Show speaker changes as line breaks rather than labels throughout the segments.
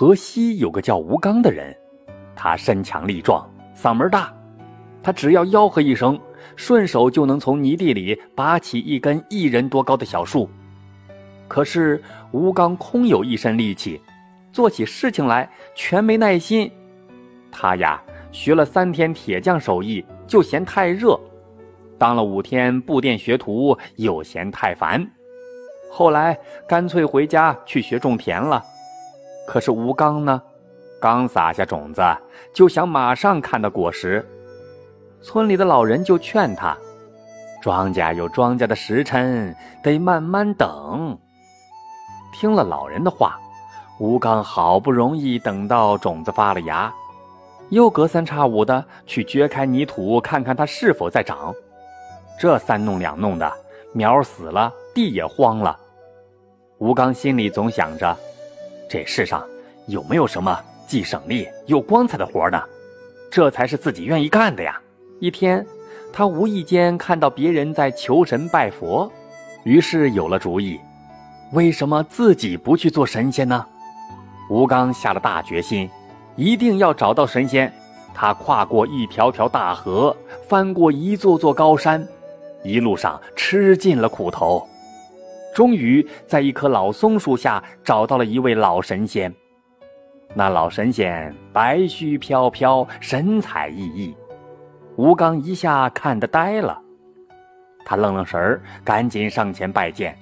河西有个叫吴刚的人，他身强力壮，嗓门大，他只要吆喝一声，顺手就能从泥地里拔起一根一人多高的小树。可是吴刚空有一身力气，做起事情来全没耐心。他呀，学了三天铁匠手艺，就嫌太热；当了五天布店学徒，又嫌太烦。后来干脆回家去学种田了。可是吴刚呢，刚撒下种子，就想马上看到果实。村里的老人就劝他：“庄稼有庄稼的时辰，得慢慢等。”听了老人的话，吴刚好不容易等到种子发了芽，又隔三差五的去掘开泥土，看看它是否在长。这三弄两弄的，苗死了，地也荒了。吴刚心里总想着，这世上有没有什么既省力又光彩的活呢？这才是自己愿意干的呀。一天，他无意间看到别人在求神拜佛，于是有了主意。为什么自己不去做神仙呢？吴刚下了大决心，一定要找到神仙。他跨过一条条大河，翻过一座座高山，一路上吃尽了苦头，终于在一棵老松树下找到了一位老神仙。那老神仙白须飘飘，神采奕奕，吴刚一下看得呆了。他愣愣神儿，赶紧上前拜见。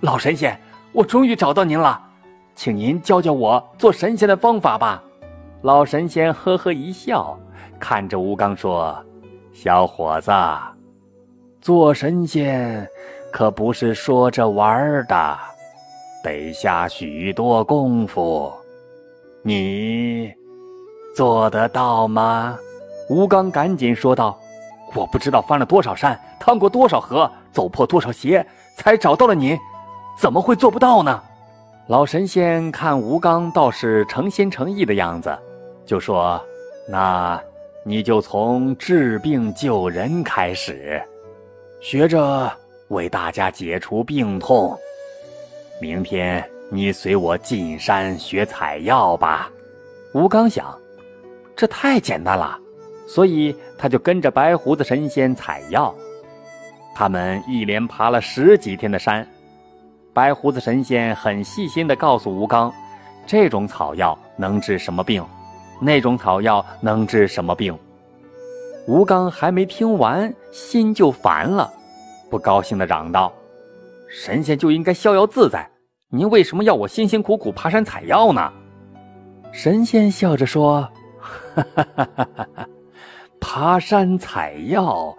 老神仙，我终于找到您了，请您教教我做神仙的方法吧。老神仙呵呵一笑，看着吴刚说：“小伙子，做神仙可不是说着玩的，得下许多功夫，你做得到吗？”吴刚赶紧说道：“我不知道翻了多少山，趟过多少河，走破多少鞋，才找到了你。”怎么会做不到呢？老神仙看吴刚倒是诚心诚意的样子，就说：“那你就从治病救人开始，学着为大家解除病痛。明天你随我进山学采药吧。”吴刚想，这太简单了，所以他就跟着白胡子神仙采药。他们一连爬了十几天的山。白胡子神仙很细心地告诉吴刚，这种草药能治什么病，那种草药能治什么病。吴刚还没听完，心就烦了，不高兴地嚷道：“神仙就应该逍遥自在，您为什么要我辛辛苦苦爬山采药呢？”神仙笑着说：“哈哈哈哈，爬山采药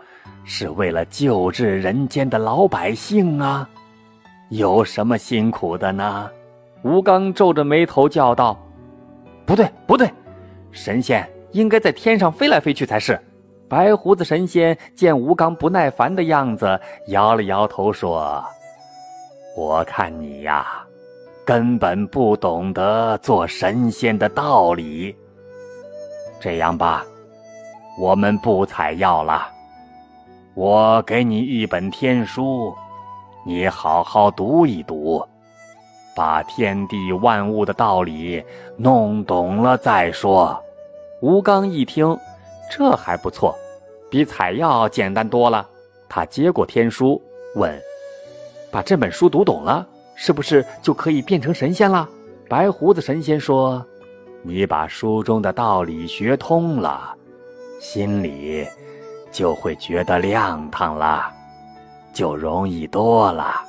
是为了救治人间的老百姓啊。”有什么辛苦的呢？吴刚皱着眉头叫道：“不对，不对，神仙应该在天上飞来飞去才是。”白胡子神仙见吴刚不耐烦的样子，摇了摇头说：“我看你呀，根本不懂得做神仙的道理。这样吧，我们不采药了，我给你一本天书。”你好好读一读，把天地万物的道理弄懂了再说。吴刚一听，这还不错，比采药简单多了。他接过天书，问：“把这本书读懂了，是不是就可以变成神仙了？”白胡子神仙说：“你把书中的道理学通了，心里就会觉得亮堂了。”就容易多了。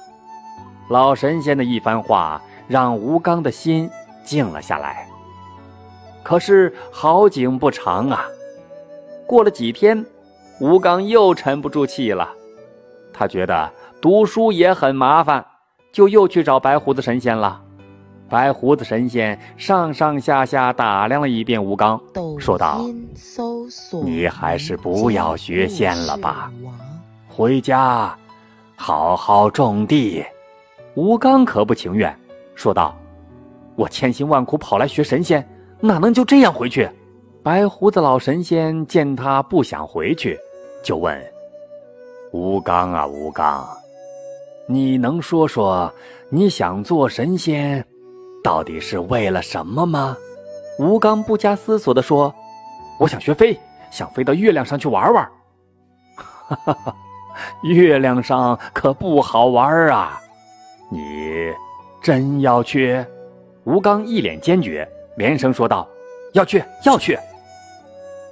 老神仙的一番话让吴刚的心静了下来。可是好景不长啊，过了几天，吴刚又沉不住气了。他觉得读书也很麻烦，就又去找白胡子神仙了。白胡子神仙上上下下打量了一遍吴刚，说道：“你还是不要学仙了吧，回家。”好好种地，吴刚可不情愿，说道：“我千辛万苦跑来学神仙，哪能就这样回去？”白胡子老神仙见他不想回去，就问：“吴刚啊，吴刚，你能说说你想做神仙到底是为了什么吗？吴刚不加思索地说：“我想学飞，想飞到月亮上去玩玩。”哈哈哈，月亮上可不好玩啊！你真要去？吴刚一脸坚决，连声说道：“要去，要去。”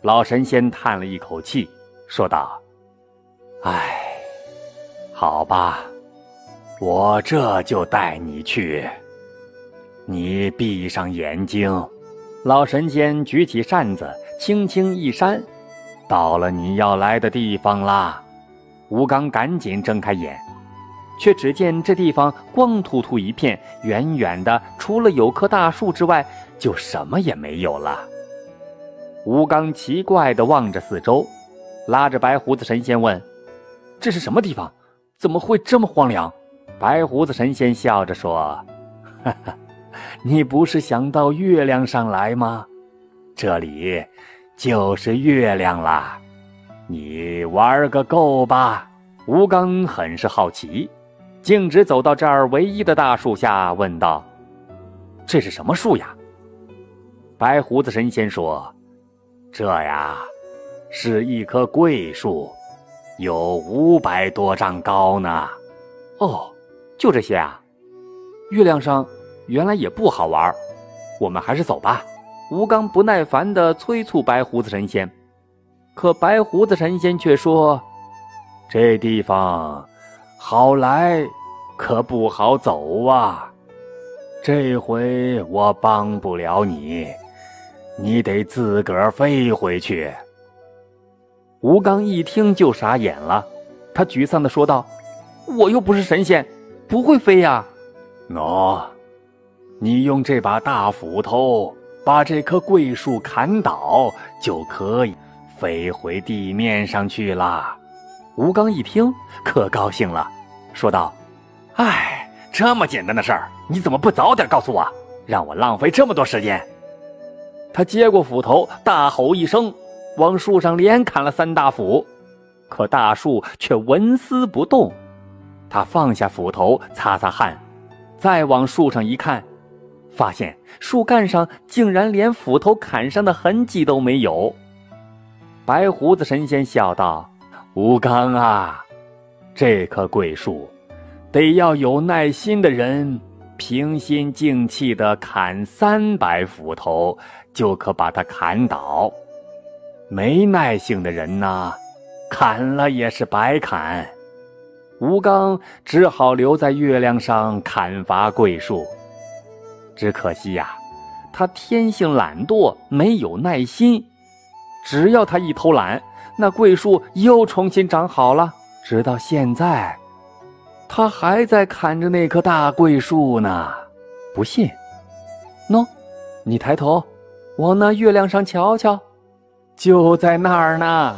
老神仙叹了一口气，说道：“唉，好吧，我这就带你去。你闭上眼睛。”老神仙举起扇子，轻轻一扇，到了你要来的地方啦。吴刚赶紧睁开眼，却只见这地方光秃秃一片，远远的除了有棵大树之外，就什么也没有了。吴刚奇怪的望着四周，拉着白胡子神仙问：“这是什么地方？怎么会这么荒凉？”白胡子神仙笑着说：“哈哈。”你不是想到月亮上来吗？这里就是月亮啦，你玩个够吧！吴刚很是好奇，径直走到这儿唯一的大树下，问道：“这是什么树呀？”白胡子神仙说：“这呀，是一棵桂树，有五百多丈高呢。”哦，就这些啊？月亮上。原来也不好玩，我们还是走吧。吴刚不耐烦地催促白胡子神仙，可白胡子神仙却说：“这地方好来，可不好走啊。这回我帮不了你，你得自个儿飞回去。”吴刚一听就傻眼了，他沮丧地说道：“我又不是神仙，不会飞呀。”喏。你用这把大斧头把这棵桂树砍倒，就可以飞回地面上去了。吴刚一听可高兴了，说道：“哎，这么简单的事儿，你怎么不早点告诉我，让我浪费这么多时间？”他接过斧头，大吼一声，往树上连砍了三大斧，可大树却纹丝不动。他放下斧头，擦擦汗，再往树上一看。发现树干上竟然连斧头砍伤的痕迹都没有。白胡子神仙笑道：“吴刚啊，这棵桂树，得要有耐心的人，平心静气的砍三百斧头，就可把它砍倒。没耐性的人呢，砍了也是白砍。吴刚只好留在月亮上砍伐桂树。”只可惜呀，他天性懒惰，没有耐心。只要他一偷懒，那桂树又重新长好了。直到现在，他还在砍着那棵大桂树呢。不信？喏，你抬头，往那月亮上瞧瞧，就在那儿呢。